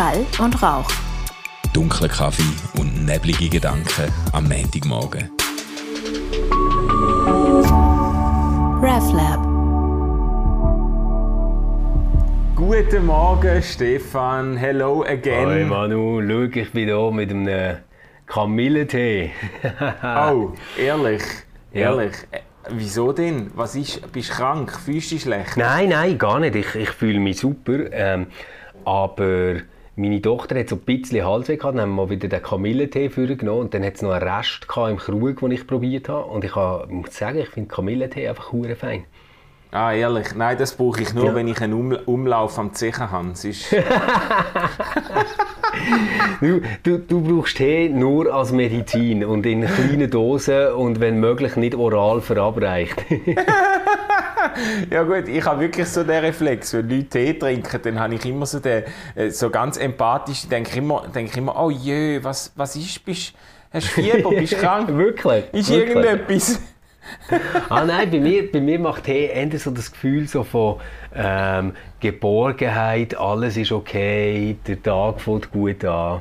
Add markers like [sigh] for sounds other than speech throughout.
Schall und Rauch. Dunkler Kaffee und neblige Gedanken am Montagmorgen. RefLab. Guten Morgen, Stefan. Hello again. Hey Manu, schau, ich bin hier mit einem Kamillentee. [laughs] Oh, ehrlich? Ja. Ehrlich? Äh, wieso denn? Was ist? Bist du krank? Fühlst du dich schlecht? Nein, nein, gar nicht. Ich, ich fühle mich super. Ähm, aber meine Tochter hat so ein bisschen Halsweh gehabt. Dann haben wir mal wieder den Kamillentee vorgenommen. Und dann hat es noch einen Rest gehabt im Krug, den ich probiert habe. Und ich habe, muss sagen, ich finde Kamillentee einfach hure fein. Ah, ehrlich? Nein, das brauche ich nur, Ja. wenn ich einen um Umlauf am Zechen habe. Ist... [laughs] Du, du, du brauchst Tee nur als Medizin und in kleinen Dosen und wenn möglich nicht oral verabreicht. [laughs] [laughs] ja gut, ich habe wirklich so den Reflex. Wenn Leute Tee trinken, dann habe ich immer so den, äh, so ganz empathisch, denke ich immer, denke ich immer, oh je, was, was ist, bist, hast du Fieber, [laughs] bist du krank? Wirklich? Ist wirklich. irgendetwas? [laughs] Ah nein, bei mir, bei mir macht Tee eher so das Gefühl so von ähm, Geborgenheit, alles ist okay, der Tag fängt gut an,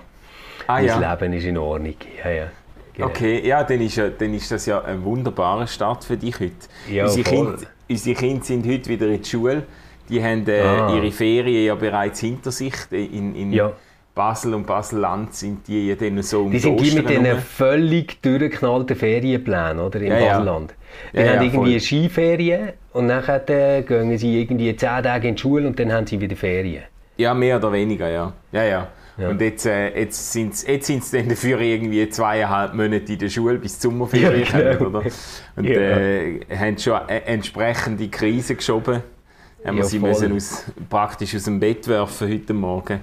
Ah ja. Leben ist in Ordnung. Ja, ja. Genau. Okay, ja, dann ist, dann ist das ja ein wunderbarer Start für dich heute. Ja, unsere. Unsere Kinder sind heute wieder in die Schule. Die haben äh, Ah. ihre Ferien ja bereits hinter sich. In, in Ja. Basel und Basel-Land sind die ja dann so um Die sind die mit diesen völlig durchgeknallten Ferienplänen, oder? Im Ja. Baselland. Die Ja, haben irgendwie voll. Skiferien und nachher äh, gehen sie irgendwie 10 Tage in die Schule und dann haben sie wieder Ferien. Ja, mehr oder weniger, ja. Ja, ja. Ja. Und jetzt, äh, jetzt sind sie jetzt sind's dann dafür irgendwie zweieinhalb Monate in der Schule bis zur Sommerferien Ja, genau. oder? Und Ja. äh, haben schon äh, entsprechende Krise geschoben. Haben wir sie voll. müssen aus, praktisch aus dem Bett werfen heute Morgen.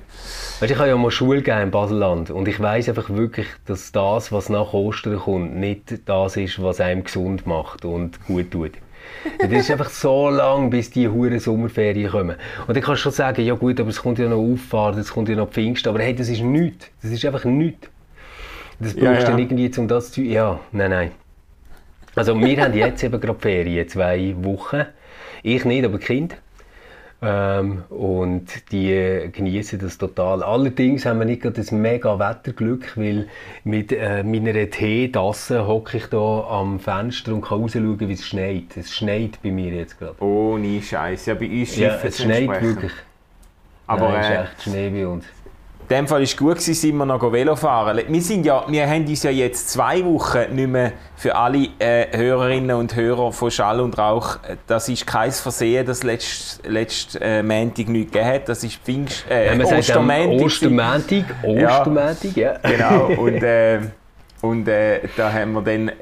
Weißt, ich habe ja mal Schule gegeben in Baselland und ich weiß einfach wirklich, dass das, was nach Ostern kommt, nicht das ist, was einem gesund macht und gut tut. Es ist einfach so lang, bis die hure Sommerferien kommen. Und dann kannst du schon sagen, ja gut, aber es kommt ja noch Auffahrt, es kommt ja noch Pfingst, aber hey, das ist nichts. Das ist einfach nichts. Das brauchst Ja, du ja. dann irgendwie, um das zu... Ja, nein, nein. Also wir haben jetzt eben gerade Ferien, zwei Wochen. Ich nicht, aber Kinder. Ähm, und die genießen das total. Allerdings haben wir nicht gerade das mega Wetterglück, weil mit äh, meiner Teetasse hocke ich da am Fenster und kann rausschauen, wie es schneit. Es schneit bei mir jetzt gerade. Ohne Scheiß. Ja, bei uns Ja, es schneit wirklich. Aber Nein, es ist äh, echt Schnee bei uns. In dem Fall war es gut, gewesen, sind wir noch Velo fahren. Wir, sind ja, wir haben uns ja jetzt zwei Wochen nicht mehr für alle äh, Hörerinnen und Hörer von Schall und Rauch, äh, das ist kein Versehen, dass letztes letzt, äh, Montag nichts gegeben hat. Das ist Pfingst, äh, Ja, man. Ostermäntig, Ostermäntig, ja. Genau, [laughs] und, äh, und äh, da haben wir dann,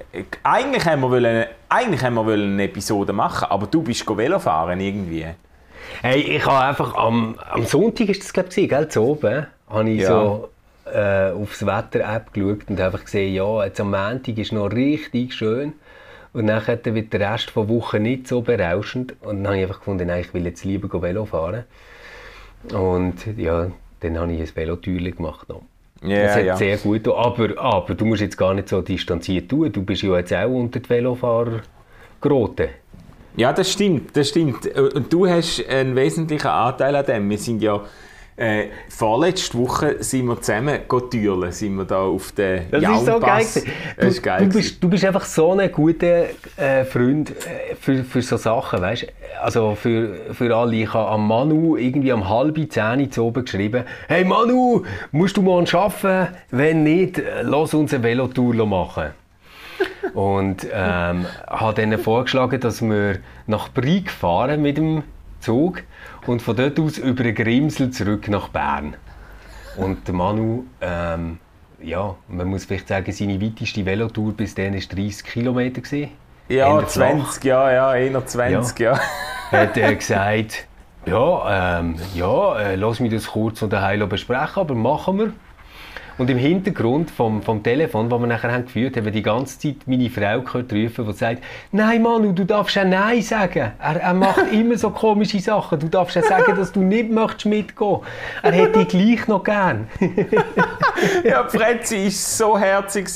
eigentlich haben wir, wollen, eigentlich haben wir wollen eine Episode machen, aber du bist Velo fahren irgendwie. Hey, ich habe einfach am, am Sonntag ist das glaube ich, gell, zu oben, habe ich Ja. so äh, aufs Wetter-App geschaut und einfach gesehen, ja, jetzt am Montag ist noch richtig schön und dann wird der Rest der Woche nicht so berauschend und dann habe ich einfach gefunden, nein, ich will jetzt lieber Velo fahren und ja, dann habe ich ein Velotürchen gemacht noch. Ja, das hat ja. sehr gut aber, aber du musst jetzt gar nicht so distanziert tun, du bist ja jetzt auch unter die Velofahrer geraten. Ja, das stimmt, das stimmt. Und du hast einen wesentlichen Anteil an dem. Wir sind ja äh, vorletzte Woche sind wir zusammen türlen, sind wir da auf den Das ist so geil. Das ist Du, geil. du, bist, du bist einfach so ein guter äh, Freund äh, für, für so Sachen, weißt? Also für, für alle. Ich habe am Manu irgendwie am halben zehn zu oben geschrieben, «Hey Manu, musst du morgen arbeiten? Wenn nicht, lass uns eine Velotour machen.» Und ähm, habe dann vorgeschlagen, dass wir nach Brig fahren mit dem Zug und von dort aus über den Grimsel zurück nach Bern. Und der Manu, ähm, ja, man muss vielleicht sagen, seine weiteste Velotour bis dann war 30 Kilometer. gewesen. ja, Eher flach. 20, ja, ja, eher 20, ja. Hat er gesagt, ja, ähm, ja, äh, lass mich das kurz unter Heilo besprechen, aber machen wir. Und im Hintergrund vom, vom Telefon, das wir nachher haben geführt haben, haben wir die ganze Zeit meine Frau gehört rufen, die sagt, nein Manu, du darfst ja Nein sagen. Er, er macht [laughs] immer so komische Sachen. Du darfst ja sagen, dass du nicht möchtest mitgehen. Er [laughs] hätte dich gleich noch gern. [laughs] ja, Fretzi war so herzig.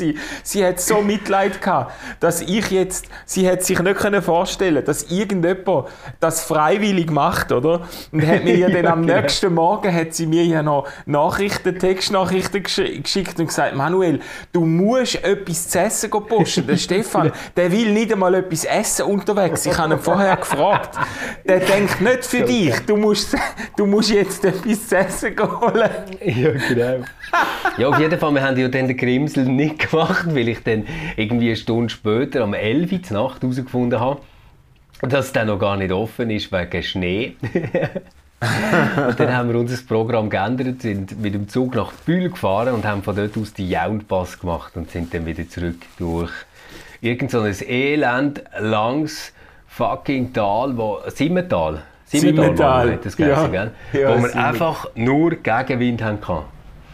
Sie hat so Mitleid gehabt, dass ich jetzt, sie hat sich nicht können vorstellen dass irgendjemand das freiwillig macht, oder? Und hat mir ja dann am genau. nächsten Morgen hat sie mir ja noch Nachrichten, Textnachrichten geschickt und gesagt, Manuel, du musst etwas zu essen posten. Der [laughs] Stefan, der will nicht einmal etwas essen unterwegs. Ich habe ihn vorher gefragt. Der denkt nicht für dich. Du musst, du musst jetzt etwas zu essen holen. Ja, genau. [laughs] Ja, auf jeden Fall, wir haben ja dann den Grimsel nicht gemacht, weil ich dann irgendwie eine Stunde später, am 11. Uhr Nacht herausgefunden habe, dass es dann noch gar nicht offen ist wegen Schnee. [laughs] und [laughs] dann haben wir unser Programm geändert, sind mit dem Zug nach Bühl gefahren und haben von dort aus die Jaunpass gemacht und sind dann wieder zurück durch irgend so ein Elend langs fucking Tal, wo Simmental, Simmental, Simmental. das ja. gell? Ja, wo wir einfach nur Gegenwind haben können.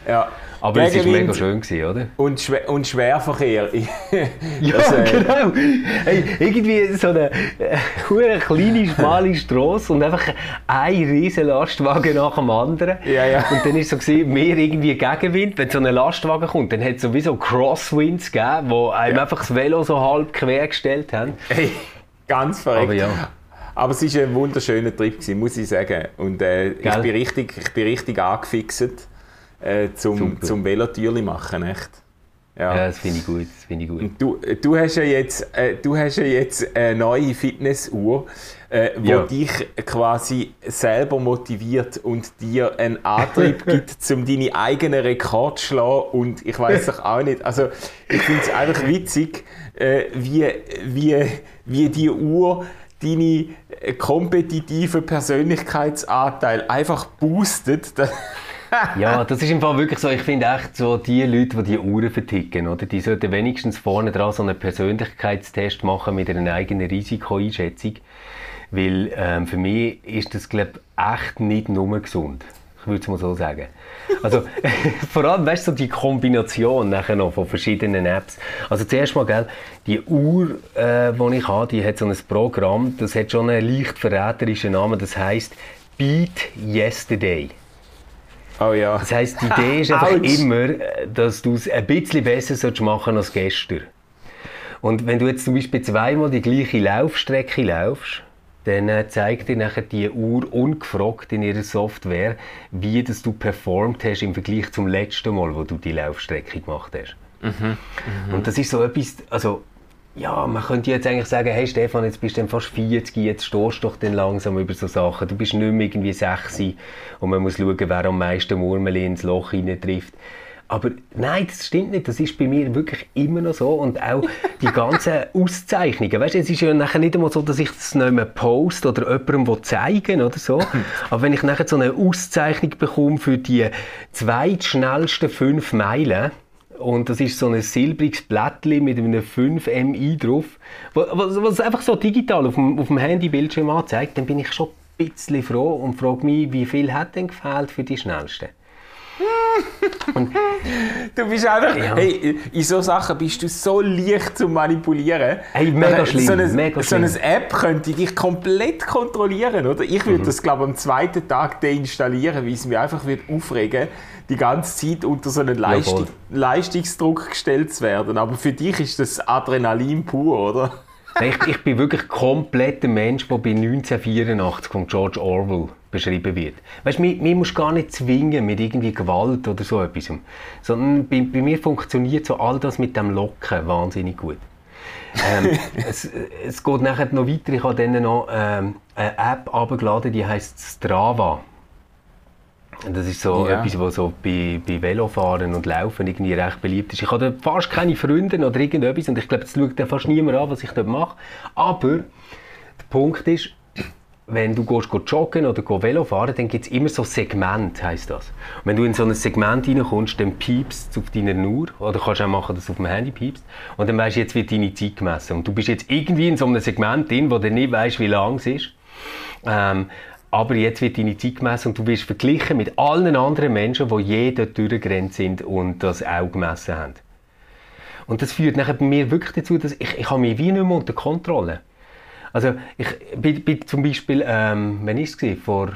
Ja. Aber es war mega schön, gewesen, oder? Und, Schwer und Schwerverkehr. [laughs] ja, das, äh... genau. Hey, irgendwie so eine äh, kleine, schmale [laughs] Straße und einfach ein riesen Lastwagen nach dem anderen. Ja, ja. Und dann war es so, gewesen, mehr irgendwie Gegenwind. Wenn so ein Lastwagen kommt, dann hat es sowieso Crosswinds gegeben, die einem ja. einfach das Velo so halb quer gestellt haben. Hey, ganz verrückt. Aber ja. Aber es war ein wunderschöner Trip, gewesen, muss ich sagen. Und äh, ich, bin richtig, ich bin richtig angefixt äh, zum, zum Velotürli machen, echt. Ja, ja das finde ich gut. Das find ich gut. du, du, hast ja jetzt, äh, du hast ja jetzt eine neue Fitnessuhr, äh, ja. dich quasi selber motiviert und dir einen Antrieb [laughs] gibt, um deine eigenen Rekord zu schlagen. Und ich weiß doch auch nicht. Also, ich finde es einfach witzig, äh, wie, wie, wie die Uhr deine kompetitiven Persönlichkeitsanteil einfach boostet. [laughs] [laughs] ja, das ist im Fall wirklich so. Ich finde echt so, die Leute, die die Uhren verticken, oder, die sollten wenigstens vorne dran so einen Persönlichkeitstest machen mit einer eigenen Risikoeinschätzung. Weil ähm, für mich ist das, glaube echt nicht nur gesund. Ich würde es mal so sagen. Also, [laughs] vor allem, weißt du, so die Kombination nachher noch von verschiedenen Apps. Also, zuerst mal, gell, die Uhr, äh, die ich habe, die hat so ein Programm, das hat schon einen leicht verräterischen Namen, das heißt Beat Yesterday. Oh ja. Das heisst, die Idee ist einfach immer, dass du es ein bisschen besser machen als gestern. Und wenn du jetzt zum Beispiel zweimal die gleiche Laufstrecke laufst, dann äh, zeigt dir nachher die Uhr ungefragt in ihrer Software, wie das du performt hast im Vergleich zum letzten Mal, wo du die Laufstrecke gemacht hast. Mhm, mh. Und das ist so etwas, also ja, man könnte jetzt eigentlich sagen, hey Stefan, jetzt bist du fast 40, jetzt stehst du doch dann langsam über so Sachen. Du bist nicht mehr irgendwie 6 und man muss schauen, wer am meisten Murmeli ins Loch trifft. Aber nein, das stimmt nicht. Das ist bei mir wirklich immer noch so. Und auch [laughs] die ganzen Auszeichnungen. Weißt du, es ist ja nachher nicht einmal so, dass ich das nicht mehr poste oder jemandem zeigen oder so. [laughs] Aber wenn ich nachher so eine Auszeichnung bekomme für die zweitschnellsten fünf Meilen, und das ist so ein silbriges Blättchen mit einem 5 MI drauf, was, was einfach so digital auf dem, auf dem Handybildschirm anzeigt, dann bin ich schon ein bisschen froh und frage mich, wie viel hat denn gefehlt für die schnellsten? Du bist einfach, ja. hey, in so Sachen bist du so leicht zu manipulieren. Hey, mega schlimm, so eine, mega so eine App könnte dich komplett kontrollieren, oder? Ich würde mhm. das, glaube ich, am zweiten Tag deinstallieren, weil es mich einfach wird aufregen die ganze Zeit unter so einen Leistung, Leistungsdruck gestellt zu werden. Aber für dich ist das Adrenalin pur, oder? ich, ich bin wirklich komplett der Mensch, der bei 1984 von George Orwell beschrieben wird. Weißt, du, mich musst gar nicht zwingen mit irgendwie Gewalt oder so etwas. Sondern bei, bei mir funktioniert so all das mit dem Locken wahnsinnig gut. ähm, [laughs] es, es geht nachher noch weiter. Ich habe dann noch ähm, eine App abgeladen, die heißt Strava. Das ist so ja. etwas, was so bei, bei Velofahren und Laufen irgendwie recht beliebt ist. Ich habe fast keine Freunde oder irgendetwas und ich glaube, es schaut fast niemand an, was ich dort mache. Aber der Punkt ist, wenn du gehst, gehst joggen oder gehst Velofahren, dann gibt es immer so Segment, heisst das. Und wenn du in so ein Segment reinkommst, dann piepst es auf deiner Uhr, oder kannst auch machen, dass es auf dem Handy piepst, und dann weißt du, jetzt wird deine Zeit gemessen. Und du bist jetzt irgendwie in so einem Segment drin, wo du nicht weißt, wie lang es ist. Ähm, aber jetzt wird deine Zeit gemessen und du wirst verglichen mit allen anderen Menschen, die je dort durchgerannt sind und das auch gemessen haben. Und das führt nachher bei mir wirklich dazu, dass ich, ich habe mich wie nicht mehr unter Kontrolle. Also ich bin, bin zum Beispiel, ähm, wann war es? Vor,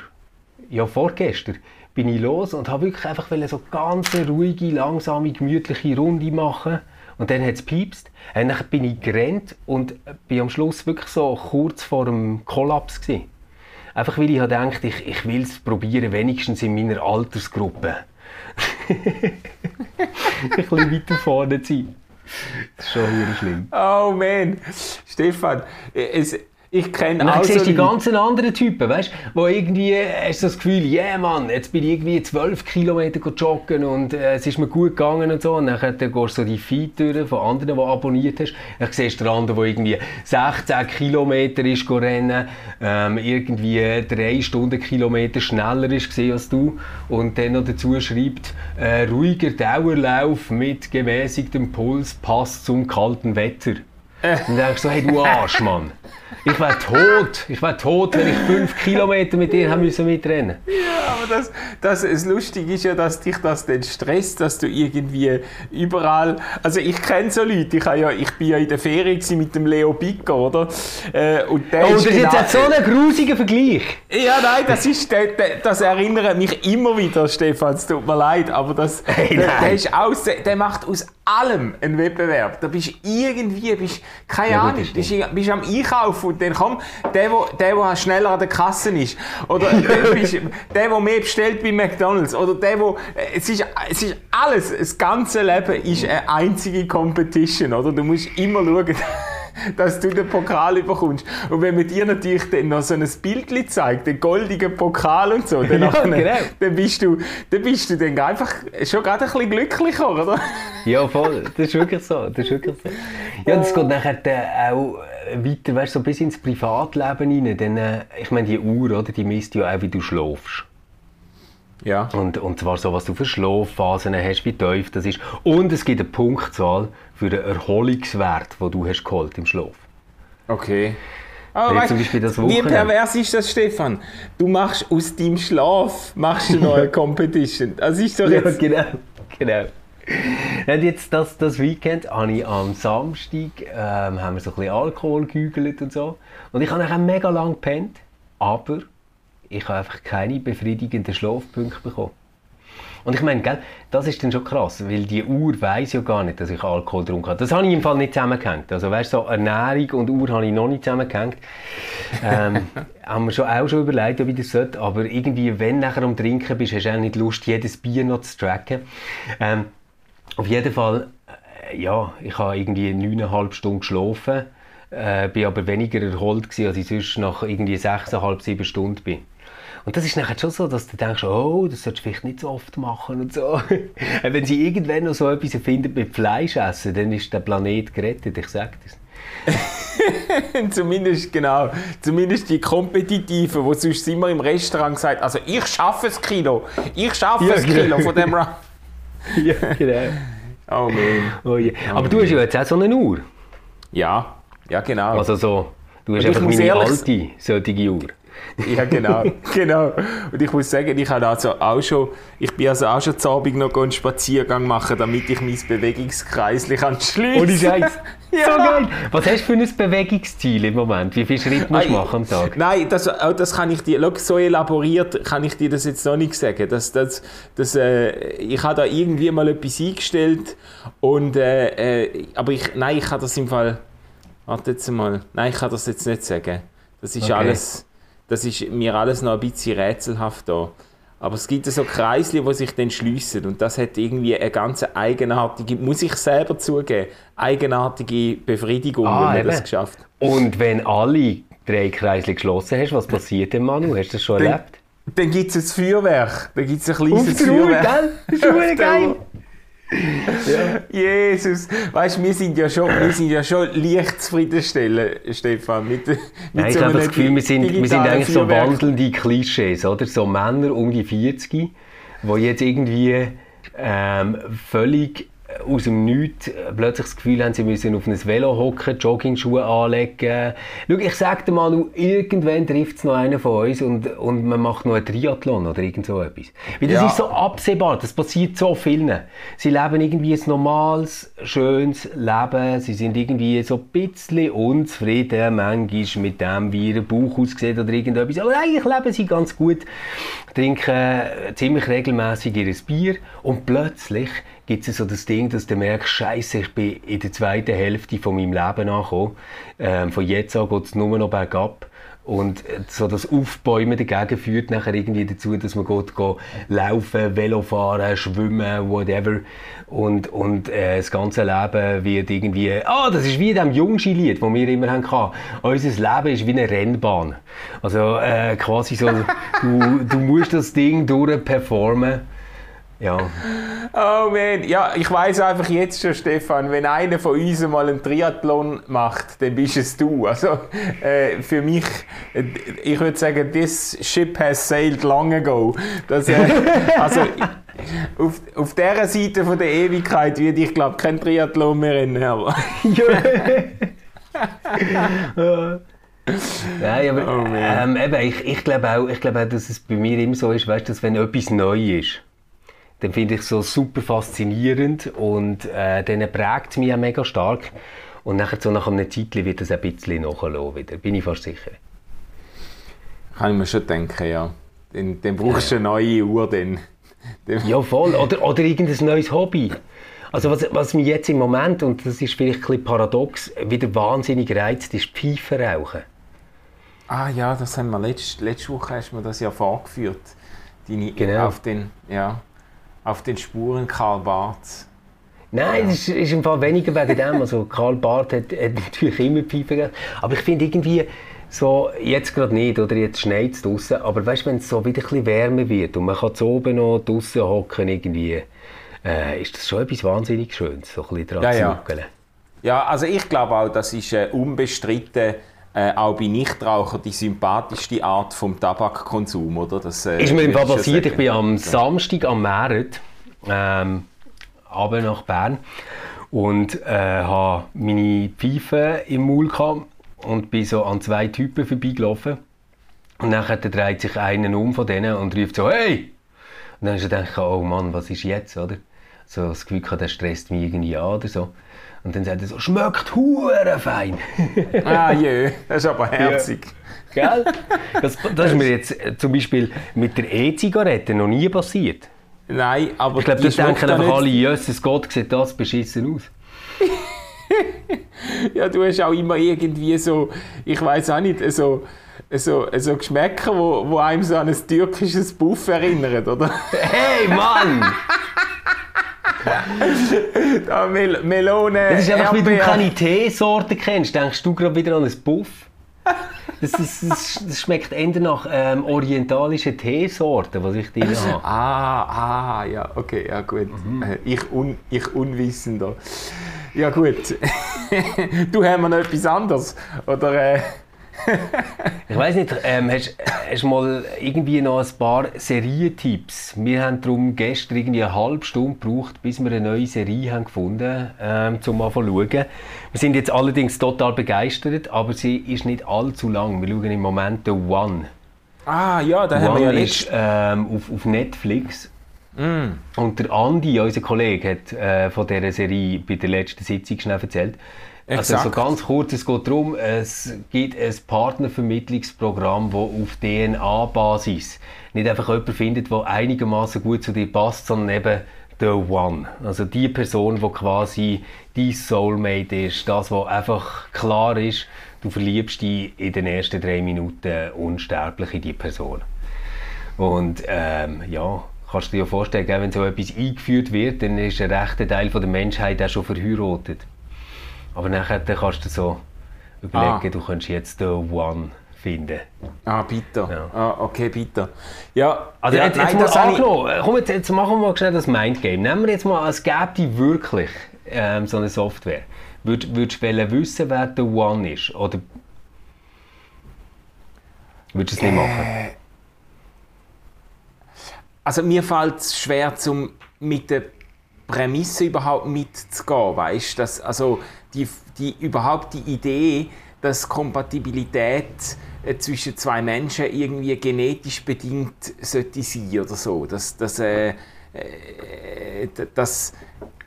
ja, vorgestern bin ich los und habe wirklich einfach so ganz ruhige, langsame, gemütliche Runde machen. Und dann hat es piepst. Und dann bin ich gerannt und bin am Schluss wirklich so kurz vor dem Kollaps gewesen. Einfach weil ich gedacht ich, ich will es probieren, wenigstens in meiner Altersgruppe. [laughs] ein bisschen weiter vorne zu sein. Das ist schon schlimm. Oh man, Stefan, es, ich kenne auch so die ganzen anderen Typen, weißt du, wo irgendwie hast du das Gefühl, ja yeah, Mann, jetzt bin ich irgendwie 12 Kilometer joggen und äh, es ist mir gut gegangen und so. Und dann, dann gehst du so die Feed durch von anderen, die abonniert hast. Dann siehst du den anderen, der irgendwie 16 Kilometer ist rennen, ähm, irgendwie 3 Stundenkilometer schneller ist als du und dann noch dazu schreibt, äh, ruhiger Dauerlauf mit gemäßigtem Puls passt zum kalten Wetter. Äh. Und dann denkst du, hey du Arsch, Mann. Ich wäre tot. Ich wäre tot, wenn ich fünf Kilometer mit dir haben müssen mitrennen. Ja, aber das, das, das Lustige ist ja, dass dich das dann stresst, dass du irgendwie überall. Also ich kenne so Leute. Ich, ja, ich bin ja in der Ferien mit dem Leo Bicker, oder? Äh, und der oh, das ist genau, jetzt so ein grusiger Vergleich. Ja, nein, das ist, der, das erinnert mich immer wieder, Stefan. Es tut mir leid, aber das, [laughs] hey, der, der, ist aus, der macht aus allem einen Wettbewerb. Da bist irgendwie, bist, keine ja, Ahnung, bist, bist am Einkaufen und dann kommt der, wo, der, der schneller an der Kasse ist. Oder [laughs] der, der, der mehr bestellt bei McDonalds. Oder der, wo, es ist, es ist alles, das ganze Leben ist eine einzige Competition, oder? Du musst immer schauen, [laughs] dass du den Pokal bekommst. Und wenn man dir natürlich dann noch so ein Bild zeigt, den goldigen Pokal und so, dann, [laughs] ja, genau. dann, bist, du, dann bist du dann einfach schon gerade ein bisschen glücklicher, oder? ja, voll. Das ist wirklich so. Das ist wirklich so. Ja, das geht nachher auch weiter, weißt, so bis ins Privatleben rein. Dann, äh, ich meine, die Uhr, oder, die misst ja auch, wie du schläfst. Ja. Und, und zwar so, was du für Schlafphasen hast, wie tief das ist. Und es gibt eine Punktzahl für den Erholungswert, den du hast geholt im Schlaf. Okay. Aber weißt, zum Beispiel das wie pervers ist das, Stefan? Du machst aus deinem Schlaf machst du neue [laughs] Competition. Das ist doch jetzt... Ja, genau. genau. [laughs] Und jetzt das, das Weekend habe ich am Samstag ähm, haben wir so ein bisschen Alkohol gegügelt und so. Und ich habe nachher mega lang gepennt, aber ich habe einfach keine befriedigenden Schlafpunkte bekommen. Und ich meine, gell, das ist dann schon krass, weil die Uhr weiß ja gar nicht, dass ich Alkohol getrunken habe. Das habe ich im Fall nicht zusammengehängt. Also weißt so Ernährung und Uhr habe ich noch nicht zusammengehängt. Ähm, [laughs] haben wir schon auch schon überlegt, wie das sollte. Aber irgendwie, wenn du nachher am Trinken bist, hast du auch nicht Lust, jedes Bier noch zu tracken. Ähm, auf jeden Fall, äh, ja, ich habe irgendwie neuneinhalb Stunden geschlafen, äh, bin aber weniger erholt gewesen, als ich sonst nach irgendwie sechseinhalb, sieben Stunden bin. Und das ist nachher schon so, dass du denkst, oh, das solltest du vielleicht nicht so oft machen und so. [laughs] Wenn sie irgendwann noch so etwas erfinden mit Fleisch essen, dann ist der Planet gerettet, ich sag das. [laughs] zumindest, genau. Zumindest die Kompetitiven, die sonst immer im Restaurant gesagt also ich schaffe es Kilo, ich schaffe ja, Kilo genau. von dem Ra [laughs] [laughs] Ja, genau. Oh man. Oh, yeah. Aber oh, du hast ja jetzt auch so eine Uhr. Ja, ja genau. Also so, du hast einfach meine alte solche Uhr. Ja, genau, [laughs] genau. Und ich muss sagen, ich habe also auch schon, ich bin also auch schon zu Abend noch einen Spaziergang machen, damit ich mein Bewegungskreis kann schließen. Ohne Scheiß. [laughs] ja. So geil. Was hast du für ein Bewegungsziel im Moment? Wie viele Schritte musst du machen am Tag? Nein, das, das kann ich dir, so elaboriert kann ich dir das jetzt noch nicht sagen. Das, das, das, äh, ich habe da irgendwie mal etwas eingestellt und, äh, äh, aber ich, nein, ich kann das im Fall, warte jetzt mal, nein, ich kann das jetzt nicht sagen. Das ist okay. alles das ist mir alles noch ein bisschen rätselhaft da. Aber es gibt so Kreisli, die sich dann schliessen und das hat irgendwie eine ganz eigenartige, muss ich selber zugeben, eigenartige Befriedigung, ah, wenn man eben. das geschafft Und wenn alle drei Kreisli geschlossen hast, was passiert denn, Manu? Hast du das schon dann, erlebt? Dann gibt es ein Feuerwerk. Dann gibt es ein kleines Feuerwerk. Gell? Das ist [laughs] geil. Ja. Jesus, weißt, wir sind ja schon, wir sind ja schon leicht zufriedenstellen, Stefan. Mit, mit Nein, so ich habe das Gefühl, wir sind, wir sind eigentlich so wandelnde Klischees, oder? So Männer um die 40, die jetzt irgendwie ähm, völlig aus dem Nichts plötzlich das Gefühl haben, sie müssen auf ein Velo hocken, Joggingschuhe anlegen. Schau, ich sag dir mal, irgendwann trifft es noch einen von uns und, und man macht noch einen Triathlon oder irgend so etwas. Weil das Ja. ist so absehbar, das passiert so vielen. Sie leben irgendwie ein normales, schönes Leben, sie sind irgendwie so ein bisschen unzufrieden, manchmal mit dem, wie ihr Bauch aussieht oder irgendetwas. Aber eigentlich leben sie ganz gut, trinken ziemlich regelmäßig ihr Bier und plötzlich gibt es so das Ding, dass du merkst, Scheiße, ich bin in der zweiten Hälfte von meinem Leben angekommen. Ähm, von jetzt an geht es nur noch bergab. Und äh, so das Aufbäumen dagegen führt nachher irgendwie dazu, dass man geht, geht laufen, Velo fahren, schwimmen, whatever. Und, und äh, das ganze Leben wird irgendwie... Ah, das ist wie in dem Jungski-Lied, das wir immer hatten. Unser Leben ist wie eine Rennbahn. Also äh, quasi so, du, du musst das Ding durchperformen. Ja. Oh man, ja, ich weiß einfach jetzt schon, Stefan, wenn einer von uns mal einen Triathlon macht, dann bist es du. Also äh, für mich, äh, ich würde sagen, this ship has sailed long ago. Das, äh, [laughs] also auf, auf dieser Seite von der Ewigkeit würde ich glaube kein Triathlon mehr rennen. Aber [laughs] Nein, aber Oh, ähm, eben, ich, ich glaube auch, ich glaube auch, dass es bei mir immer so ist, weißt, dass wenn etwas neu ist, dann finde ich es so super faszinierend und äh, dann prägt es mich auch mega stark. Und nachher so nach einem Zeitchen wird das ein bisschen nachlassen wieder, bin ich fast sicher. kann ich mir schon denken, ja. Dann, dann brauchst du eine neue Uhr. Dann- Ja, voll. Oder, oder irgendein neues Hobby. Also was, was mich jetzt im Moment, und das ist vielleicht ein bisschen paradox, wieder wahnsinnig reizt, ist Pfeife rauchen. Ah ja, das haben wir letzte, letzte Woche hast du mir das ja vorgeführt. Deine, Genau. auf, den, ja, auf den Spuren Karl Barths. Nein, das ist, ist im Fall weniger wegen dem. Also Karl Barth hat, hat natürlich immer Pfeife geraucht. Aber ich finde irgendwie, so, jetzt gerade nicht, oder jetzt schneit es draussen, aber weißt du, wenn es so wieder ein bisschen wärmer wird und man kann zu oben noch draussen hocken, irgendwie, äh, ist das schon etwas wahnsinnig Schönes, so ein bisschen dran Ja, zu ja. Ja, also ich glaube auch, das ist äh, unbestritten äh, auch bei Nichtrauchern die sympathischste Art vom Tabakkonsum, oder? Das, äh, Ist mir im Fall passiert, ich bin am Samstag am März ähm, runter nach Bern und äh, habe meine Pfeife im Maul gehabt und bin so an zwei Typen vorbeigelaufen. Und dann dreht sich einer um von denen und ruft so «Hey!» Und dann hast du gedacht, oh Mann, was ist jetzt, oder? So das Gefühl gehabt, der stresst mich irgendwie an oder so. Und dann sagt er so «Schmeckt hure fein!» [laughs] Ah, jö, das ist aber herzig. Gell? Das, [laughs] das ist mir jetzt äh, zum Beispiel mit der E-Zigarette noch nie passiert. Nein, aber Ich glaube, die die denken ja einfach alle, Jesus Gott, sieht das beschissen aus. [laughs] Ja, du hast auch immer irgendwie so, ich weiß auch nicht, so, so, so Geschmäcker, wo, wo einem so an ein türkisches Buff erinnern, oder? Hey, Mann! Da Mel Melone, Das ist einfach, wie du keine Teesorte kennst. Denkst du gerade wieder an ein Buff? Das, ist, das, das schmeckt eher nach ähm, orientalischen Teesorten, was ich drin habe. Ah, ah, ja, okay, ja gut. Mhm. Äh, Ich, un, ich Unwissender. Ja gut. [laughs] du haben wir noch etwas anderes? Oder, äh, Ich weiß nicht, ähm, hast du mal irgendwie noch ein paar Serientipps? Wir haben darum gestern irgendwie eine halbe Stunde gebraucht, bis wir eine neue Serie haben gefunden haben, um mal zu schauen. Wir sind jetzt allerdings total begeistert, aber sie ist nicht allzu lang. Wir schauen im Moment The One. ah ja, da haben wir ja ist ähm, auf, auf Netflix. Und der Andi, unser Kollege, hat äh, von dieser Serie bei der letzten Sitzung schnell erzählt. Also so Exakt. ganz kurz, es geht darum, es gibt ein Partnervermittlungsprogramm, das auf DNA-Basis nicht einfach jemanden findet, der einigermaßen gut zu dir passt, sondern eben the one. Also die Person, die quasi dein Soulmate ist, das, was einfach klar ist, du verliebst dich in den ersten drei Minuten unsterblich in die Person. Und ähm, ja, kannst du dir ja vorstellen, wenn so etwas eingeführt wird, dann ist ein rechter Teil von der Menschheit auch schon verheiratet. Aber nachher dann kannst du so überlegen, Ah. du könntest jetzt den One finden. Ah, bitte. Ja. Ah, okay, bitte. Ja, Also ja, jetzt, jetzt mal das ich- angenommen, komm, jetzt, jetzt machen wir mal schnell das Mindgame. Nehmen wir jetzt mal, es gäbe die wirklich ähm, so eine Software. Würd, würdest du wissen, wer der One ist? Oder würdest du es nicht machen? Also mir fällt es schwer, zum mit der Prämisse überhaupt mitzugehen, weißt? Dass, also die, die, überhaupt die Idee, dass Kompatibilität äh, zwischen zwei Menschen irgendwie genetisch bedingt sollte sein oder so. Dass, dass, äh, äh, dass,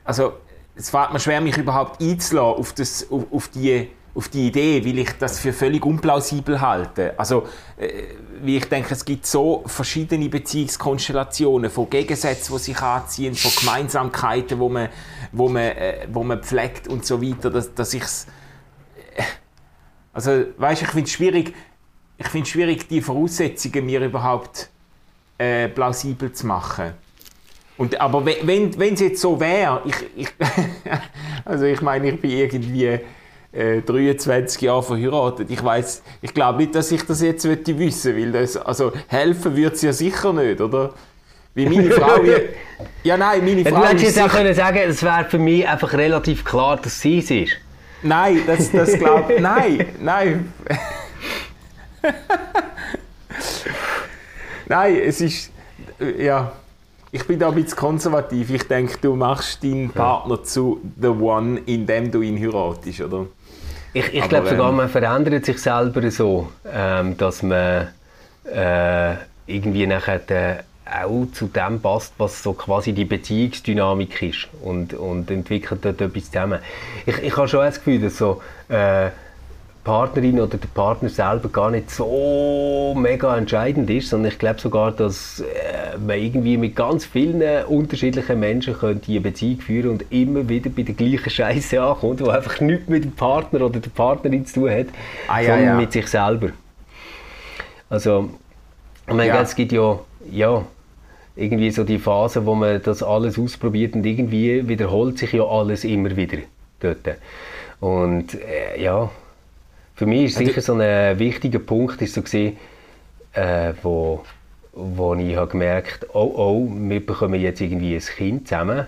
also, es fällt mir schwer, mich überhaupt einzulassen auf, das, auf, auf, die, auf die Idee, weil ich das für völlig unplausibel halte. Also, äh, wie ich denke, es gibt so verschiedene Beziehungskonstellationen, von Gegensätzen, die sich anziehen, von Gemeinsamkeiten, wo man, wo man, äh, wo man pflegt und so weiter, dass, dass ich es... Äh, also, weißt, ich finde es schwierig, ich finde schwierig, die Voraussetzungen mir überhaupt äh, plausibel zu machen. Und, aber wenn es jetzt so wäre, ich, ich [laughs] also ich meine, ich bin irgendwie äh, 23 Jahre verheiratet. Ich weiß, ich glaube nicht, dass ich das jetzt wissen möchte, weil das, also helfen würde es ja sicher nicht, oder? Wie meine [laughs] Frau. ja, nein, meine Frau. Du hättest jetzt auch können sagen, es wäre für mich einfach relativ klar, dass sie es ist. Nein, das, das glaube ich. [laughs] Nein, nein. nein, es ist. Ja. Ich bin da ein bisschen konservativ. Ich denke, du machst deinen Partner zu the one, indem du ihn heiratest, oder? Ich, ich glaube sogar, man verändert sich selber so, ähm, dass man äh, irgendwie nachher äh, auch zu dem passt, was so quasi die Beziehungsdynamik ist und, und entwickelt dort etwas zusammen. Ich, ich habe schon das Gefühl, dass so äh, Partnerin oder der Partner selber gar nicht so mega entscheidend ist, sondern ich glaube sogar, dass äh, man irgendwie mit ganz vielen unterschiedlichen Menschen könnte eine Beziehung führen und immer wieder bei der gleichen Scheiße ankommt, die einfach nichts mit dem Partner oder der Partnerin zu tun hat, ah, ja, sondern ja. mit sich selber. Also, ich meine, ja. es gibt ja, ja irgendwie so die Phase, wo man das alles ausprobiert und irgendwie wiederholt sich ja alles immer wieder dort. Und äh, ja, für mich ist sicher so ein wichtiger Punkt, ist so gewesen, äh, wo, wo ich habe gemerkt oh oh, wir bekommen jetzt irgendwie ein Kind zusammen.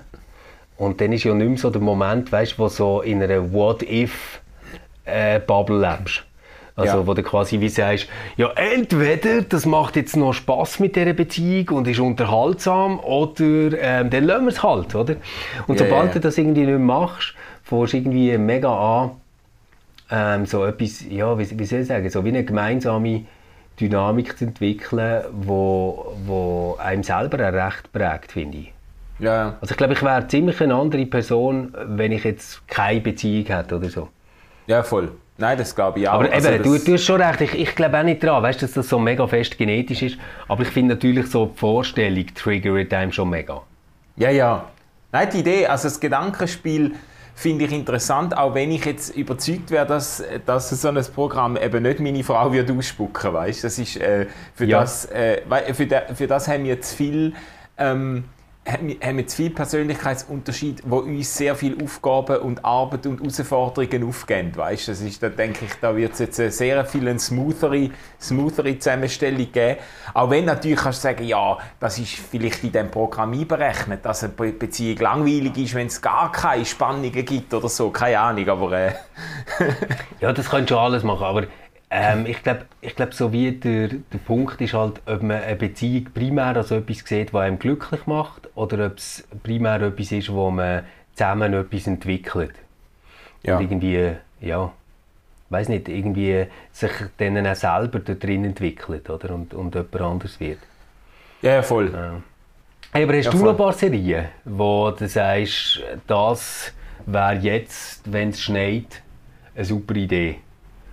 Und dann ist ja nicht mehr so der Moment, weißt, wo so in einer What-If-Bubble äh, lebst. Also, ja. wo du quasi wie sagst, ja, entweder das macht jetzt noch Spaß mit dieser Beziehung und ist unterhaltsam, oder ähm, dann lassen wir es halt, oder? Und ja, sobald ja. du das irgendwie nicht mehr machst, fängst du irgendwie mega an, ähm, so etwas, ja, wie, wie soll ich sagen, so wie eine gemeinsame Dynamik zu entwickeln, wo, wo einem selber auch recht prägt, finde ich. Ja. Also ich glaube, ich wäre ziemlich eine andere Person, wenn ich jetzt keine Beziehung hätte oder so. Ja, voll. Nein, das glaube ich auch. Aber also eben, du, du hast schon recht, ich, ich glaube auch nicht daran, weißt, dass das so mega fest genetisch ist, aber ich finde natürlich so die Vorstellung triggert einem schon mega. Ja, ja. Nein, die Idee, also das Gedankenspiel finde ich interessant, auch wenn ich jetzt überzeugt wäre, dass, dass so ein Programm eben nicht meine Frau wird ausspucken, weißt? Das ist äh, für ja. das äh, für, de, für das haben wir zu viel ähm, haben wir zu viele Persönlichkeitsunterschiede, die uns sehr viele Aufgaben und Arbeit und Herausforderungen aufgeben. Weißt? Das ist, da denke ich, da wird es jetzt eine sehr viel eine smoothere, smoothere Zusammenstellung geben. Auch wenn natürlich kannst du sagen, ja, das ist vielleicht in dem Programm einberechnet, dass eine Beziehung langweilig ist, wenn es gar keine Spannungen gibt oder so. Keine Ahnung, aber... Äh [laughs] ja, das könntest du alles machen, aber ähm, ich glaube, ich glaub, so wie der, der Punkt ist halt, ob man eine Beziehung primär als etwas sieht, was einem glücklich macht, oder ob es primär etwas ist, wo man zusammen etwas entwickelt. Ja. Und irgendwie, ja, weiß nicht, irgendwie sich dann auch selber da drin entwickelt, oder? Und, und jemand anders wird. Ja, voll. Ja. Hey, aber hast ja, du voll. noch ein paar Serien, wo du sagst, das wäre jetzt, wenn es schneit, eine super Idee?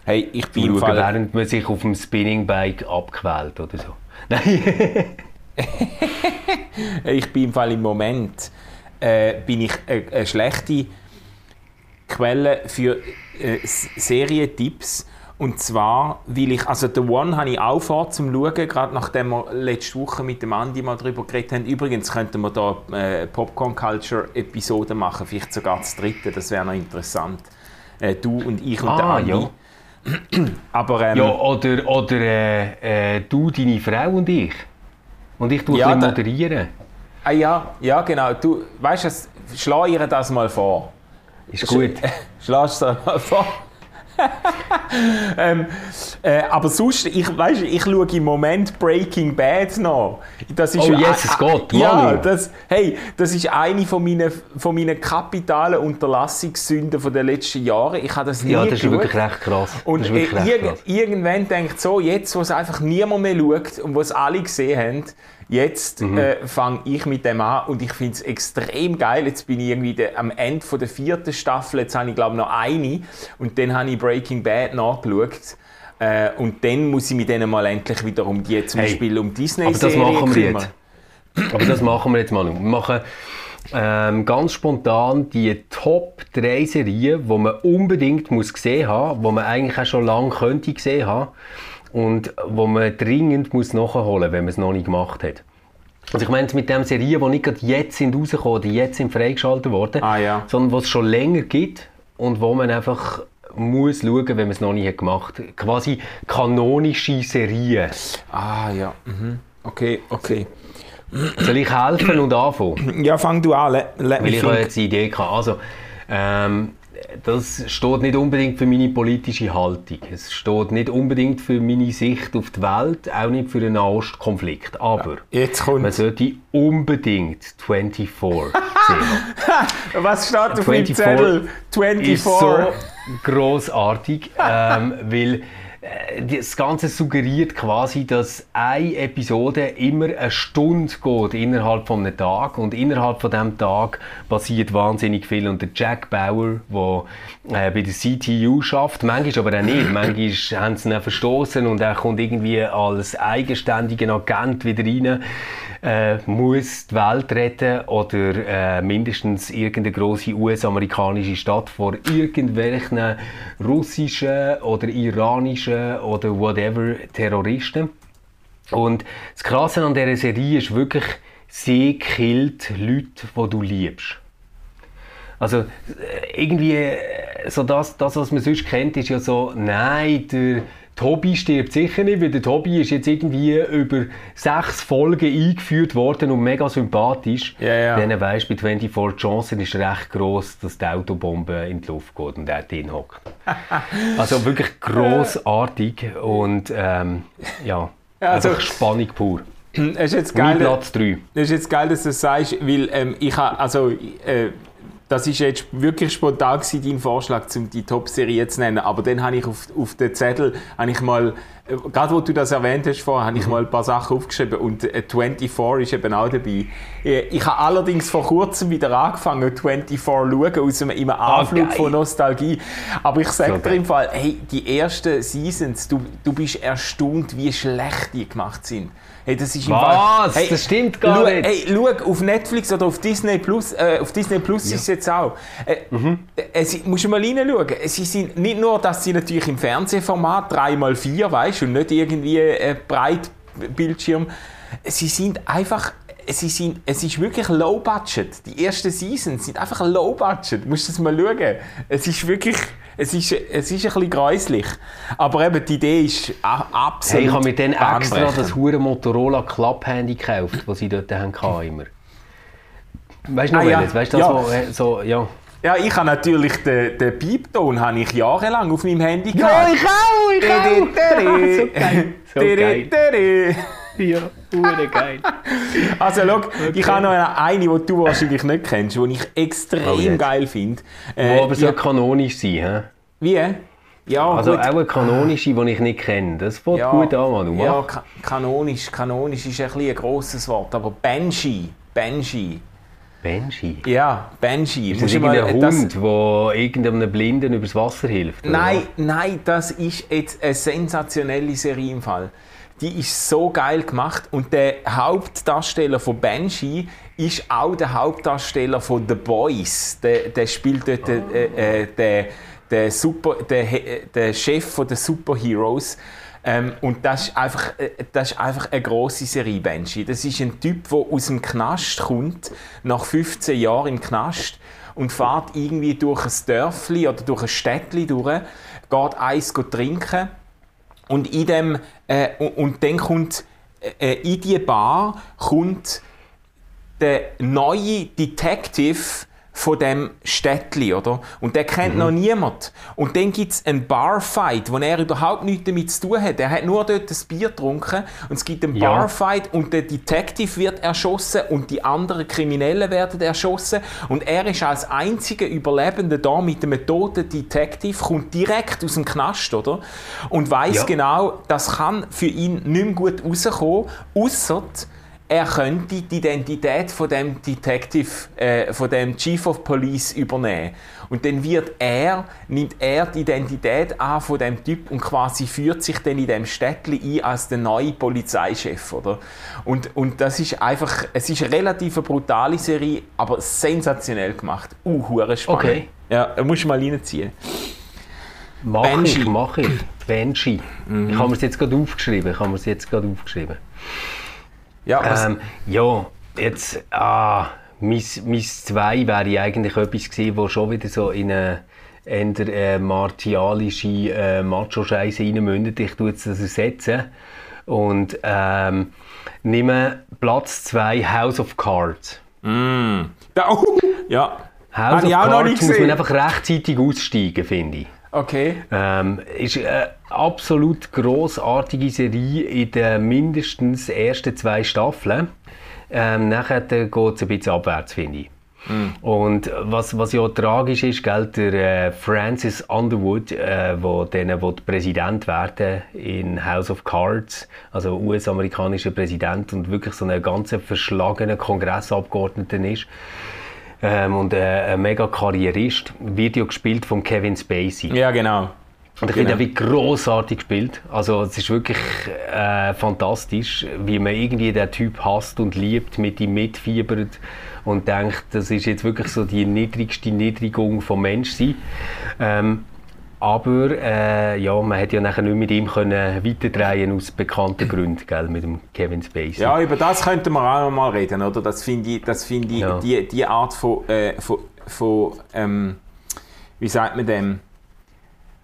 Hey, ich bin im Fall... während man sich auf dem Spinningbike abquält oder so. Nein. [laughs] ich bin im Fall im Moment äh, bin ich eine, eine schlechte Quelle für äh, Serientipps. Und zwar, weil ich, also The One habe ich auch vor zum Schauen, gerade nachdem wir letzte Woche mit dem Andi mal darüber geredet haben. Übrigens könnten wir da äh, Popcorn Culture Episode machen, vielleicht sogar das dritte, das wäre noch interessant. Äh, du und ich und ah, der Andi. Ja. Aber, ähm, ja, oder, oder äh, äh, du, deine Frau und ich. Und ich tue ja, moderieren. Ah, ja, ja, genau. Du, weißt du, schlag ihr das mal vor. Ist gut. [laughs] Schlag es mal vor. [laughs] ähm, äh, aber sonst, ich, weißt, ich schaue im Moment Breaking Bad noch. Das ist Oh, Jesus Gott, Ja, das, hey, das ist eine von meinen, von meinen kapitalen Unterlassungssünden den letzten Jahren. Ich habe das nie Ja, das ist wirklich recht krass. Und äh, recht krass. irgendwann denkt so, jetzt, wo es einfach niemand mehr schaut und wo es alle gesehen haben, jetzt Mhm. äh, fange ich mit dem an und ich finde es extrem geil. Jetzt bin ich irgendwie der, am Ende von der vierten Staffel, jetzt habe ich glaube noch eine und dann habe ich Breaking Bad nachgeschaut. Äh, und dann muss ich mich dann mal endlich wieder um die, zum Hey, Beispiel um disney Aber das machen wir kümmern. jetzt. Aber das machen wir jetzt mal. Wir machen ähm, ganz spontan die Top 3 Serien, die man unbedingt muss gesehen haben, die man eigentlich auch schon lange könnte gesehen haben und wo man dringend muss nachholen, wenn man es noch nicht gemacht hat. Also ich meine mit den Serien, die nicht gerade jetzt sind rausgekommen oder jetzt sind freigeschaltet worden, Ah, ja. sondern was es schon länger gibt und wo man einfach muss schauen, wenn man es noch nicht hat gemacht hat. Quasi kanonische Serien. Ah ja, mhm. okay, okay. Soll ich helfen und anfangen? Ja, fang du an. Let, let Weil ich jetzt die Idee gehabt. Also, ähm, das steht nicht unbedingt für meine politische Haltung. Es steht nicht unbedingt für meine Sicht auf die Welt, auch nicht für den Nahostkonflikt. Aber Jetzt kommt. man sollte unbedingt 24 [laughs] sehen. Was steht auf 24 Zettel? 24. ist so großartig, [laughs] ähm, weil das Ganze suggeriert quasi, dass eine Episode immer eine Stunde geht innerhalb von einem Tag und innerhalb von diesem Tag passiert wahnsinnig viel. Und der Jack Bauer, der äh, bei der CTU schafft, manchmal aber auch nicht, manchmal haben sie ihn verstoßen und er kommt irgendwie als eigenständiger Agent wieder rein, äh, muss die Welt retten oder äh, mindestens irgendeine große US-amerikanische Stadt vor irgendwelchen russischen oder iranischen oder whatever Terroristen. Und das Krasse an dieser Serie ist wirklich, sie killt Leute, die du liebst. Also äh, irgendwie, äh, so das, das, was man sonst kennt, ist ja so, nein, der Tobi stirbt sicher nicht, weil der Tobi ist jetzt irgendwie über sechs Folgen eingeführt worden und mega sympathisch. Ja, ja. Dann weisst bei 24 Johnson ist recht gross, dass die Autobombe in die Luft geht und er drin hockt. [laughs] Also wirklich grossartig und ähm, ja, also- einfach Spannung pur. [clears throat] Es ist jetzt Mein geil, Platz 3. das ist jetzt geil, dass du das sagst, weil ähm, ich habe, also, äh, das ist jetzt wirklich spontan gewesen, dein Vorschlag, um die Top-Serie zu nennen, aber dann habe ich auf, auf den Zettel, habe ich mal, äh, gerade wo du das erwähnt hast vorher, habe ich Mhm. mal ein paar Sachen aufgeschrieben und äh, 24 ist eben auch dabei. Äh, ich habe allerdings vor kurzem wieder angefangen, 24 zu schauen, aus einem, in einem Anflug Ah, geil. von Nostalgie. Aber ich sage dir im Fall, hey, die ersten Seasons, du, du bist erstaunt, wie schlecht die gemacht sind. Hey, das ist Was? Fall, Das stimmt gar schau, nicht. Hey, schau, auf Netflix oder auf Disney Plus, äh, auf Disney Plus ist es jetzt auch. Äh, Mhm. äh, es, musst du mal reinschauen. Sie sind nicht nur, dass sie natürlich im Fernsehformat 3x4, weißt und nicht irgendwie äh, Breitbildschirm. Sie sind einfach. Sie sind, es ist wirklich low budget. Die ersten Seasons sind einfach low budget. Du musst das mal schauen. Es ist wirklich. Es ist, es ist ein bisschen gräuslich. Aber eben, die Idee ist absolut. Hey, ich habe mir dann extra das hure Motorola Club-Handy gekauft, das sie dort haben hatten, immer. Weißt du noch Ah, ja. Weißt du, das, Ja. wo, äh, so, ja. Ja, ich habe natürlich den, den Piepton habe ich jahrelang auf meinem Handy Ja, gehabt. ich auch, ich auch. [laughs] so geil. [laughs] So geil. Ja, hure geil. Also, schau, ich habe noch eine, die du wahrscheinlich nicht kennst, die ich extrem Oh, geil finde. Äh, aber so ja, kanonisch sein, hä? wie? Ja, Also gut. auch eine kanonische, die ich nicht kenne. Das fängt ja, gut an, Manu. Ja, ka kanonisch. Kanonisch ist ein, ein grosses Wort, aber Banshee. Banshee. Banshee. Ja, Banshee. Ist das mal- irgendein das- Hund, der irgendeinem Blinden übers Wasser hilft? Nein, nein, das ist jetzt eine sensationelle Serie im Fall. Die ist so geil gemacht und der Hauptdarsteller von Banshee ist auch der Hauptdarsteller von The Boys. Der, der spielt dort äh, äh, der, der, Super, der, der Chef den Superheroes. Ähm, und das ist, einfach, äh, das ist einfach eine grosse Serie, Banshee. Das ist ein Typ, der aus dem Knast kommt, nach 15 Jahren im Knast und fährt irgendwie durch ein Dörfli oder durch ein Städtli durch, geht eins trinken und in dem äh, und, und dann kommt äh, in die Bar kommt der neue Detective von dem Städtli, oder? Und der kennt mhm. noch niemand. Und dann gibt es einen Barfight, wo er überhaupt nichts damit zu tun hat. Er hat nur dort ein Bier getrunken und es gibt einen ja. Barfight und der Detective wird erschossen und die anderen Kriminellen werden erschossen und er ist als einziger Überlebender da mit einem toten Detective, kommt direkt aus dem Knast, oder? Und weiß ja. genau, das kann für ihn nicht mehr gut rauskommen, außer er könnte die Identität von dem Detective, äh, von dem Chief of Police übernehmen. Und dann wird er, nimmt er die Identität an von dem Typ und quasi führt sich dann in dem Städtli ein als der neue Polizeichef, oder? Und, und das ist einfach, es ist eine relativ brutale Serie, aber sensationell gemacht. Uh, spannend. Okay. Ja, musst du mal reinziehen. Mach Banshee. ich, mach ich. Banshee. Mhm. Ich habe mir es jetzt gerade aufgeschrieben. Ich habe mir es jetzt gerade aufgeschrieben. Ja, ähm, ja jetzt, ah, mein, mein zwei wäre eigentlich etwas gewesen, wo schon wieder so in eine eher äh, martialische äh, Macho-Scheiße reinmündet. Ich tue jetzt das ersetzen und ähm, nehme Platz 2 House of Cards. Mm. Ja, oh, ja. House of Cards muss man einfach rechtzeitig aussteigen, finde ich. Okay. Ähm, ist eine absolut großartige Serie in den mindestens ersten zwei Staffeln. Ähm, nachher geht es ein bisschen abwärts, finde ich. Mm. Und was, was ja tragisch ist, gell, der äh, Francis Underwood, äh, wo denen, wo Präsident werden in House of Cards, also US-amerikanischer Präsident und wirklich so ein ganz verschlagener Kongressabgeordneter ist, ähm, und äh, ein mega Karrierist, Video gespielt von Kevin Spacey. Ja, genau. Und ich genau. finde, er wird großartig gespielt. Also es ist wirklich äh, fantastisch, wie man irgendwie den Typ hasst und liebt, mit ihm mitfiebert und denkt, das ist jetzt wirklich so die niedrigste Niedrigung vom Menschsein. Ähm, aber äh, ja, man hätte ja nachher nicht mit ihm können weiterdrehen aus bekannten Gründen, gell, mit dem Kevin Spacey. Ja, über das könnten wir auch noch mal reden, oder? Das finde ich, das find ich ja. die, die Art von, äh, von, von ähm, wie sagt man dem,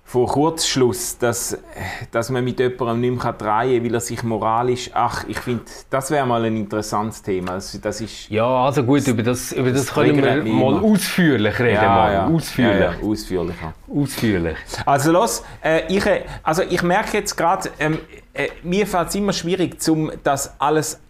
von Kurzschluss, dass, dass man mit jemandem nicht mehr drehen kann, weil er sich moralisch... Ach, ich finde, das wäre mal ein interessantes Thema. Das, das ist, ja, also gut, über das, über das, das können wir mal ausführlich reden. Ja, mal. Ja. Ausführlich. Ja, ausführlicher. Ausführlich. Also los, äh, ich, also ich merke jetzt gerade, ähm, äh, mir fällt es immer schwierig, um das alles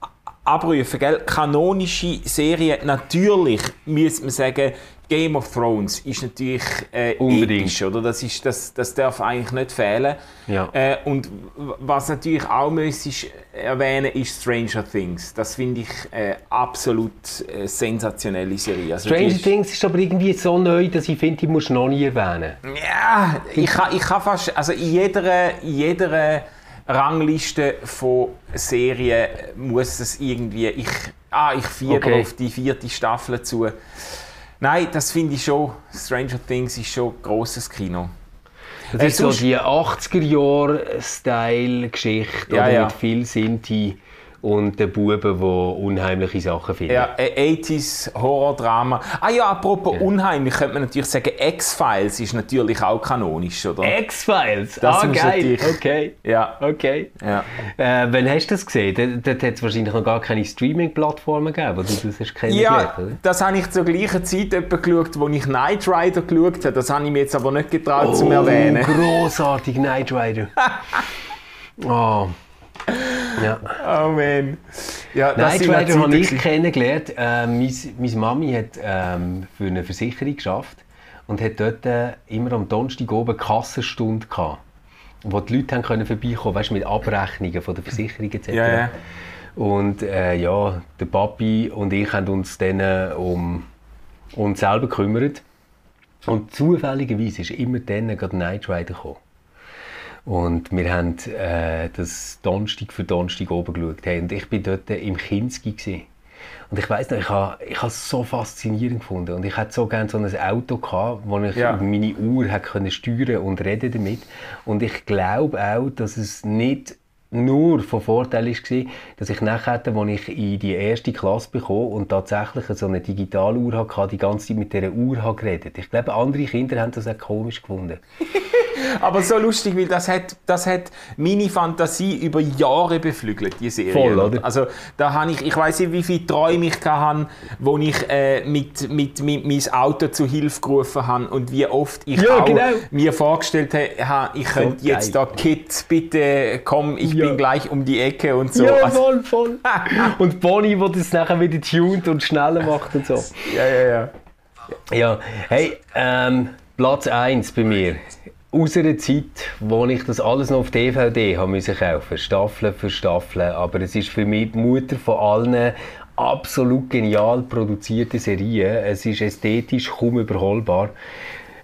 abrufen, gell? Kanonische Serien, natürlich müsste man sagen, Game of Thrones ist natürlich äh, Unbedingt. episch, oder? Das, ist, das, das darf eigentlich nicht fehlen. Ja. Äh, und was natürlich auch müsste erwähnen ist Stranger Things. Das finde ich äh, absolut äh, sensationelle Serie. Also Stranger ist, Things ist aber irgendwie so neu, dass ich finde, die musst du noch nie erwähnen. Ja, ich kann, ich kann fast, also in jeder, in jeder Rangliste von Serien muss es irgendwie, ich, ah, ich fieber okay. auf die vierte Staffel zu. Nein, das finde ich schon. Stranger Things ist schon ein grosses Kino. Das ist so die 80er-Jahre-Style-Geschichte ja, ja. mit viel Sinti und der Buben, der unheimliche Sachen findet. Ja, 80s Horror-Drama. Ah ja, apropos ja. unheimlich, könnte man natürlich sagen, X-Files ist natürlich auch kanonisch, oder? X-Files? Ah, geil. Okay. Ja. Okay. Ja. Äh, wann hast du das gesehen? Dort hat es wahrscheinlich noch gar keine Streaming-Plattformen gegeben, wo du das hast kennengelernt, Ja, oder? das habe ich zur gleichen Zeit geschaut, wo ich Knight Rider geschaut habe. Das habe ich mir jetzt aber nicht getraut oh, zu erwähnen. grossartig, Knight Rider. [laughs] oh. Ja. Oh man. Ja, Nein, Rider habe ich kennengelernt. Äh, meine, meine Mami hat ähm, für eine Versicherung geschafft und hat dort äh, immer am Donnerstag oben Kassenstunde gehabt, wo die Leute haben können vorbeikommen weißt, mit Abrechnungen von der Versicherung etc. Ja, ja. Und äh, ja, der Papi und ich haben uns dann äh, um uns selber gekümmert. Und zufälligerweise ist immer dann gerade Night Rider gekommen. Und wir haben äh, das Donnerstag für Donnerstag oben geschaut. Hey, und ich war dort im Kinski. Gewesen. Und ich weiss noch, ich habe ich es so faszinierend gefunden. Und ich hätte so gerne so ein Auto gehabt, wo ich ja. meine Uhr hätte steuern und reden damit. Und ich glaube auch, dass es nicht nur von Vorteil war, dass ich nachher, als ich in die erste Klasse bekam und tatsächlich so eine Digitaluhr hatte, die ganze Zeit mit dieser Uhr geredet Ich glaube, andere Kinder haben das auch komisch gefunden. [laughs] Aber so lustig, weil das hat, das hat meine Fantasie über Jahre beflügelt, die Serie. Voll, oder? Also da habe ich, ich weiß nicht, wie viele Träume ich hatte, wo ich äh, mit, mit, mit mein Auto zu Hilfe gerufen habe und wie oft ich Ja, genau. mir vorgestellt habe, ich könnte jetzt geil. da, Kit, bitte komm, ich Ja. bin gleich um die Ecke und so. ja, Also, voll, voll. [laughs] und Bonnie, die das nachher wieder tunt und schneller macht und so. ja, ja, ja. Ja, hey, ähm, Platz 1 bei mir. Aus einer Zeit, wo ich das alles noch auf DVD haben müssen kaufen, Staffel für Staffel, aber es ist für mich die Mutter von allen absolut genial produzierten Serien. Es ist ästhetisch kaum überholbar.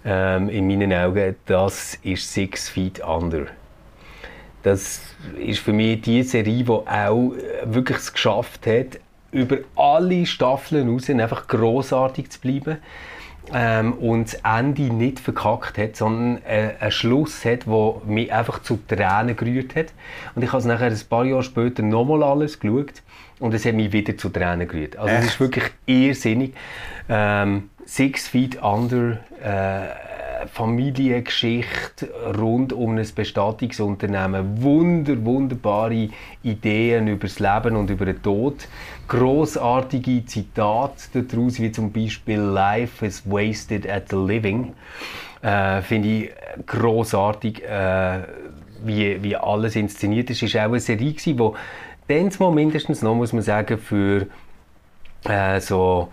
Ähm, in meinen Augen, das ist Six Feet Under. Das ist für mich die Serie, die auch wirklich es geschafft hat, über alle Staffeln raus einfach großartig zu bleiben ähm, und das Ende nicht verkackt hat, sondern äh, einen Schluss hat, der mich einfach zu Tränen gerührt hat. Und ich habe es nachher ein paar Jahre später nochmal alles geschaut und es hat mich wieder zu Tränen gerührt. Also es ist wirklich irrsinnig. Ähm, Six Feet Under, äh, Familiengeschichte rund um ein Bestattungsunternehmen. Wunder, wunderbare Ideen über das Leben und über den Tod. Großartige Zitate daraus, wie zum Beispiel Life is wasted at the living. Äh, Finde ich großartig, äh, wie, wie alles inszeniert ist. Es war auch eine Serie, die dann mal mindestens noch, muss man sagen, für äh, so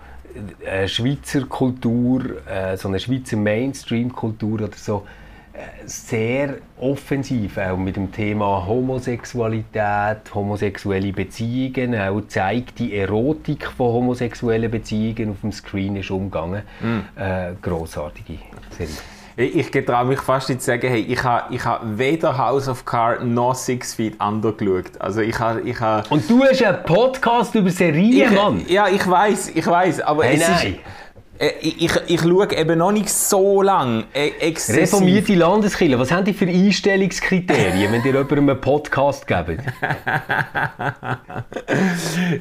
äh, Schweizer Kultur, äh, so eine Schweizer Mainstream-Kultur oder so, äh, sehr offensiv, auch mit dem Thema Homosexualität, homosexuelle Beziehungen, auch zeigt die Erotik von homosexuellen Beziehungen auf dem Screen ist umgegangen. Äh, grossartige Serie. Ich, ich getraue mich fast nicht zu sagen, hey, ich habe ich ha weder House of Cards noch Six Feet Under geschaut. Also ich habe... Ich ha, Und du hast einen Podcast über Serien, Mann! ja, ich weiß, ich weiß, aber Hey, es nein. ist... Äh, ich, ich, ich schaue eben noch nicht so lange äh, exzessiv. Reformierte Landeskirche, was haben die für Einstellungskriterien, wenn ihr jemandem einen Podcast gebt? [laughs]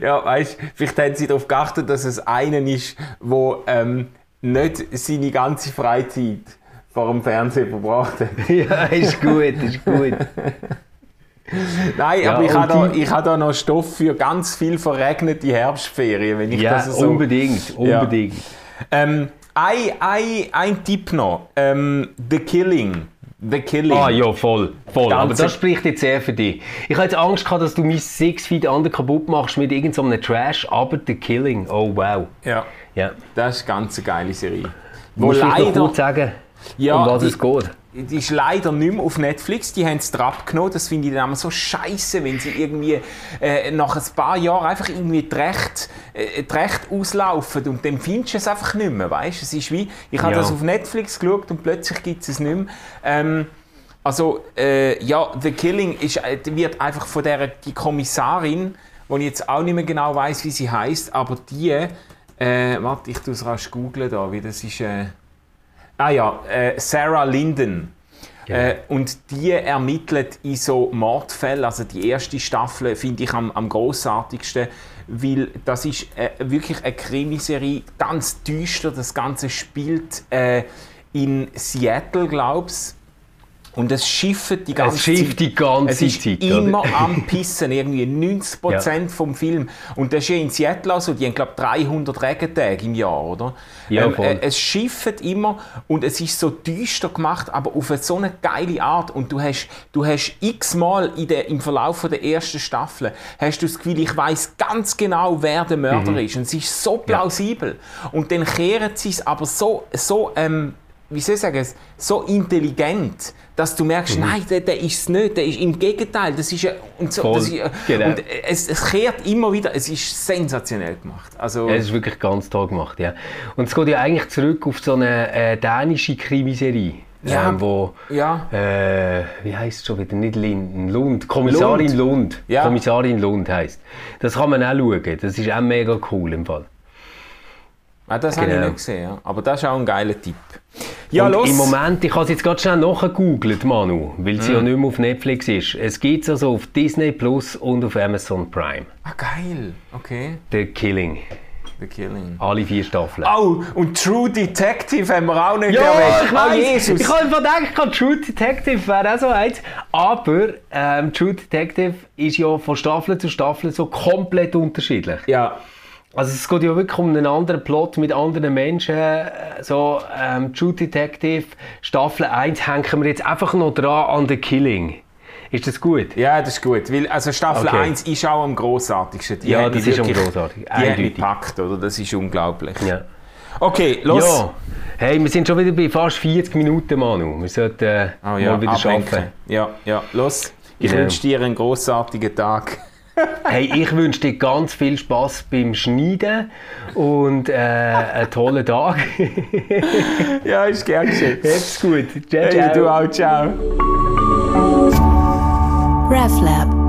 Ja, weißt, vielleicht haben sie darauf geachtet, dass es einen ist, der ähm, nicht seine ganze Freizeit vor dem Fernsehen verbracht hat. [laughs] ja, ist gut, ist gut. Nein, Ja, aber ich habe da, ich habe da noch Stoff für ganz viel verregnete Herbstferien, wenn ich Ja, das so... unbedingt, Ja. unbedingt. Ähm, ein, ein, ein Tipp noch. Ähm, The Killing. The Killing. Ah ja, voll, voll. Aber das spricht jetzt sehr für dich. Ich hatte jetzt Angst gehabt, dass du mein Six Feet Under kaputt machst mit irgendeinem so Trash, aber The Killing, oh wow. Ja, Ja. das ist eine ganz geile Serie. Wo Musst du vielleicht noch leider... kurz sagen, Ja, um was die- es geht? Die ist leider nicht mehr auf Netflix. Die haben es drauf genommen. Das finde ich dann immer so scheiße, wenn sie irgendwie äh, nach ein paar Jahren einfach irgendwie die Rechte, äh, die Rechte auslaufen und dann findest du es einfach nicht mehr. Weißt? Es ist wie, ich habe Ja. das auf Netflix geschaut und plötzlich gibt es es nicht mehr. Ähm, also, äh, ja, The Killing ist, äh, wird einfach von der die Kommissarin, wo ich jetzt auch nicht mehr genau weiß, wie sie heißt, aber die, äh, warte, ich tue es rasch googeln da, wie das ist. Äh, Ah ja, äh, Sarah Linden. Äh, und die ermittelt in so Mordfällen. Also die erste Staffel finde ich am, am großartigsten, weil das ist äh, wirklich eine Krimiserie, ganz düster. Das Ganze spielt äh, in Seattle, glaub's. Und es schifft die ganze Es schifft die ganze es ist Zeit, immer oder? am Pissen, irgendwie 90% vom Film. Und das ist ja in Seattle auch so, die haben glaube 300 Regentage im Jahr, oder? Ja, voll. äh, es schifft immer und es ist so düster gemacht, aber auf eine so eine geile Art. Und du hast, du hast x-mal im Verlauf von der ersten Staffel hast du das Gefühl, ich weiß ganz genau, wer der Mörder Mhm. ist. Und es ist so plausibel. Und dann kehren sie es aber so, so ähm, wie soll ich sagen, so intelligent, dass du merkst, Mhm. nein, der, der ist es nicht, der ist im Gegenteil, das ist ja, und so, Voll, das ist, genau. und es, es kehrt immer wieder, es ist sensationell gemacht. Also, Ja, es ist wirklich ganz toll gemacht, ja. Und es geht ja eigentlich zurück auf so eine äh, dänische Krimiserie. Ja. Ähm, wo, ja, äh, wie heißt es schon wieder? Nicht Linden, Lund. Kommissarin Lund. Ja. Kommissarin Lund heisst. Das kann man auch schauen. Das ist auch mega cool im Fall. Ah, das habe ich Genau. nicht gesehen, ja. aber das ist auch ein geiler Tipp. Ja, und los! im Moment, ich habe es jetzt gerade schnell nachgegoogelt, Manu, weil Mhm. sie ja nicht mehr auf Netflix ist. Es gibt es also auf Disney Plus und auf Amazon Prime. Ah, geil, okay. The Killing. The Killing. Alle vier Staffeln. Oh, und True Detective haben wir auch nicht Ja, erwähnt. ich oh, weiß. Jesus. Ich habe gedacht, True Detective wäre auch so eins. Aber ähm, True Detective ist ja von Staffel zu Staffel so komplett unterschiedlich. ja, Also es geht ja wirklich um einen anderen Plot mit anderen Menschen. So, ähm, True Detective, Staffel 1 hängen wir jetzt einfach noch dran an The Killing. Ist das gut? ja, das ist gut. Weil, also Staffel Okay. 1 ist auch am grossartigsten. Die Ja, hat das ist am wirklich- grossartig. Die hat mich Eindeutig. gepackt, oder? Das ist unglaublich. Ja. Okay, los. Ja. Hey, wir sind schon wieder bei fast 40 Minuten, Manu. Wir sollten äh, Oh ja, mal wieder ablenken. arbeiten. Ja, ja, los. Ich Genau. wünsche dir einen grossartigen Tag. Hey, ich wünsche dir ganz viel Spaß beim Schneiden und äh, einen tollen Tag. [laughs] ja, ist gern geschehen. Hab's gut. Ciao, Hey, ciao. du auch, ciao. RefLab.